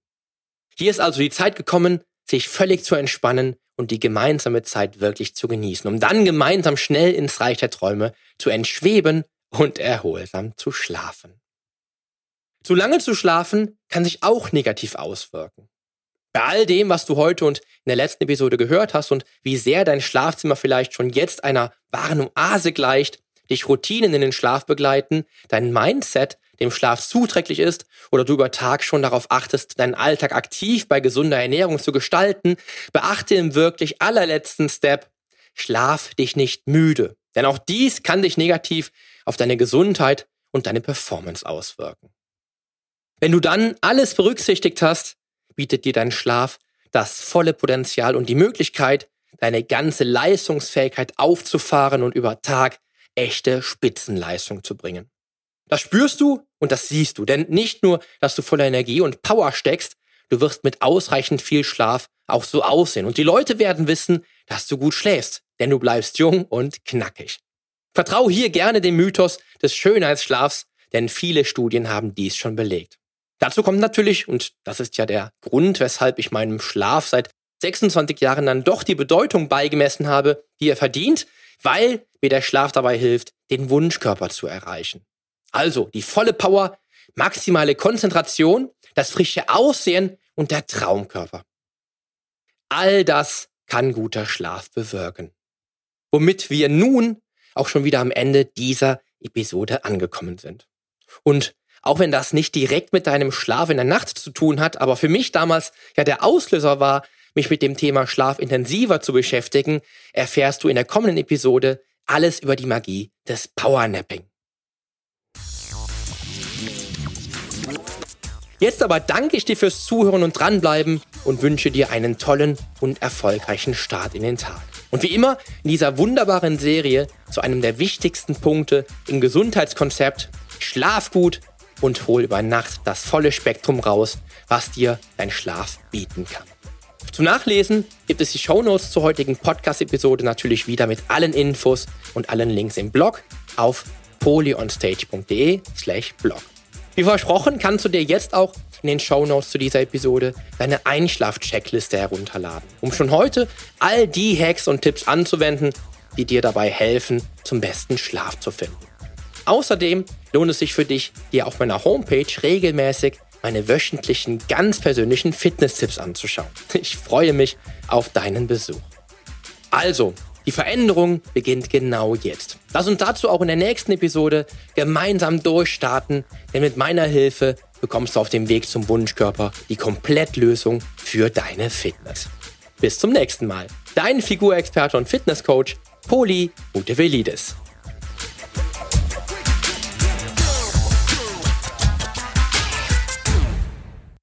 Hier ist also die Zeit gekommen, sich völlig zu entspannen und die gemeinsame Zeit wirklich zu genießen, um dann gemeinsam schnell ins Reich der Träume zu entschweben und erholsam zu schlafen. Zu lange zu schlafen kann sich auch negativ auswirken. Bei all dem, was du heute und in der letzten Episode gehört hast und wie sehr dein Schlafzimmer vielleicht schon jetzt einer wahren Oase gleicht, dich Routinen in den Schlaf begleiten, dein Mindset dem Schlaf zuträglich ist oder du über Tag schon darauf achtest, deinen Alltag aktiv bei gesunder Ernährung zu gestalten, beachte im wirklich allerletzten Step, schlaf dich nicht müde. Denn auch dies kann dich negativ auf deine Gesundheit und deine Performance auswirken. Wenn du dann alles berücksichtigt hast, bietet dir dein Schlaf das volle Potenzial und die Möglichkeit, deine ganze Leistungsfähigkeit aufzufahren und über Tag echte Spitzenleistung zu bringen. Das spürst du und das siehst du, denn nicht nur, dass du voller Energie und Power steckst, du wirst mit ausreichend viel Schlaf auch so aussehen und die Leute werden wissen, dass du gut schläfst, denn du bleibst jung und knackig. Vertrau hier gerne dem Mythos des Schönheitsschlafs, denn viele Studien haben dies schon belegt. Dazu kommt natürlich, und das ist ja der Grund, weshalb ich meinem Schlaf seit 26 Jahren dann doch die Bedeutung beigemessen habe, die er verdient, weil mir der Schlaf dabei hilft, den Wunschkörper zu erreichen. Also die volle Power, maximale Konzentration, das frische Aussehen und der Traumkörper. All das kann guter Schlaf bewirken. Womit wir nun auch schon wieder am Ende dieser Episode angekommen sind. Und auch wenn das nicht direkt mit deinem Schlaf in der Nacht zu tun hat, aber für mich damals ja der Auslöser war, mich mit dem Thema Schlaf intensiver zu beschäftigen, erfährst du in der kommenden Episode alles über die Magie des Powernapping. Jetzt aber danke ich dir fürs Zuhören und dranbleiben und wünsche dir einen tollen und erfolgreichen Start in den Tag. Und wie immer in dieser wunderbaren Serie zu einem der wichtigsten Punkte im Gesundheitskonzept, schlaf gut und hol über Nacht das volle Spektrum raus, was dir dein Schlaf bieten kann. Zum Nachlesen gibt es die Shownotes zur heutigen Podcast-Episode natürlich wieder mit allen Infos und allen Links im Blog auf polyonstage.de slash blog. Wie versprochen kannst du dir jetzt auch in den Shownotes zu dieser Episode deine Einschlaf-Checkliste herunterladen, um schon heute all die Hacks und Tipps anzuwenden, die dir dabei helfen, zum besten Schlaf zu finden. Außerdem lohnt es sich für dich, dir auf meiner Homepage regelmäßig meine wöchentlichen, ganz persönlichen Fitness-Tipps anzuschauen. Ich freue mich auf deinen Besuch. Also, die Veränderung beginnt genau jetzt. Lass uns dazu auch in der nächsten Episode gemeinsam durchstarten, denn mit meiner Hilfe bekommst du auf dem Weg zum Wunschkörper die Komplettlösung für deine Fitness. Bis zum nächsten Mal. Dein Figurexperte und Fitnesscoach, Poli Mutevelidis.